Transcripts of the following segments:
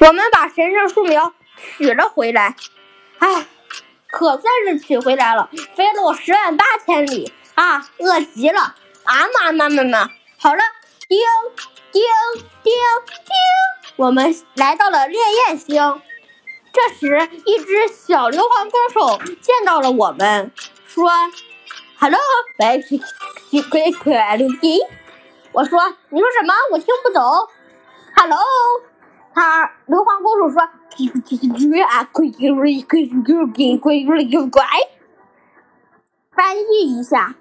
我们把神圣树苗取了回来，哎，可算是取回来了，飞了我十万八千里啊，饿极了啊嘛嘛嘛嘛！好了，叮叮叮叮，我们来到了烈焰星。这时，一只小硫磺弓手见到了我们，说：“Hello，喂，快快快溜冰！”我说：“你说什么？我听不懂。”Hello，他硫磺弓手说：“啊，快快快快快快！”翻译一下，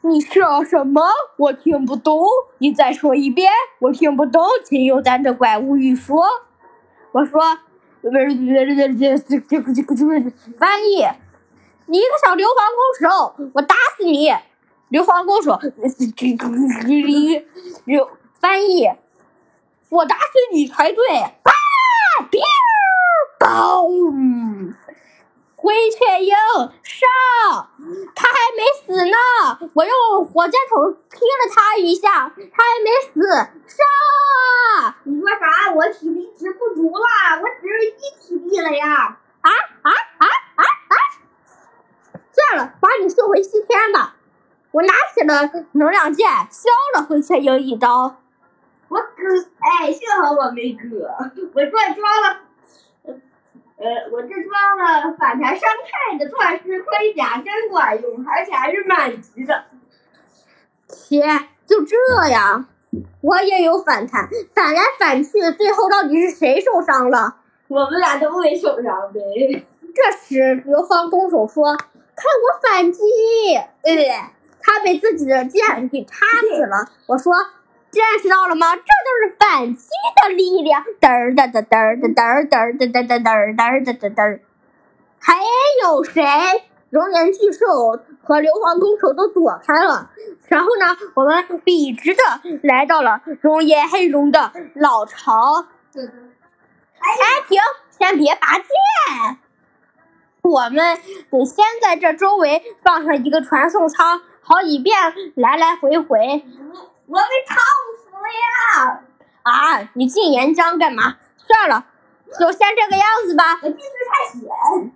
你说什么？我听不懂。你再说一遍，我听不懂。请用咱的怪物语说。我说。翻译，你一个小硫磺弓手，我打死你！硫磺弓手，翻译，我打死你才对！啊！嘣！灰雀鹰上，他还没死呢，我用火箭筒踢了他一下，他还没死，上！你说啥？我体力值不足了，我只有一体力了呀！啊啊啊啊啊！算了，把你送回西天吧。我拿起了能量剑，削了灰雀鹰一刀。哎，幸好我没割，我这装了。呃，我这装了反弹伤害的钻石盔甲，真管用，而且还是满级的。切，就这样？我也有反弹，反来反去，最后到底是谁受伤了？我们俩都没受伤呗。这时，刘芳弓手说：“看我反击！”呃，他被自己的剑给插死了。我说。见识到了吗？这就是反击的力量！嘚儿嘚嘚嘚儿嘚嘚嘚嘚嘚嘚嘚嘚嘚嘚嘚嘚。还有谁？熔岩巨兽和硫磺弓手都躲开了。然后呢，我们笔直的来到了熔岩黑龙的老巢。哎，停！先别拔剑。我们得先在这周围放上一个传送舱，好以便来来回回。我被烫死了呀！啊，你进岩浆干嘛？算了，就先这个样子吧。我近视太险。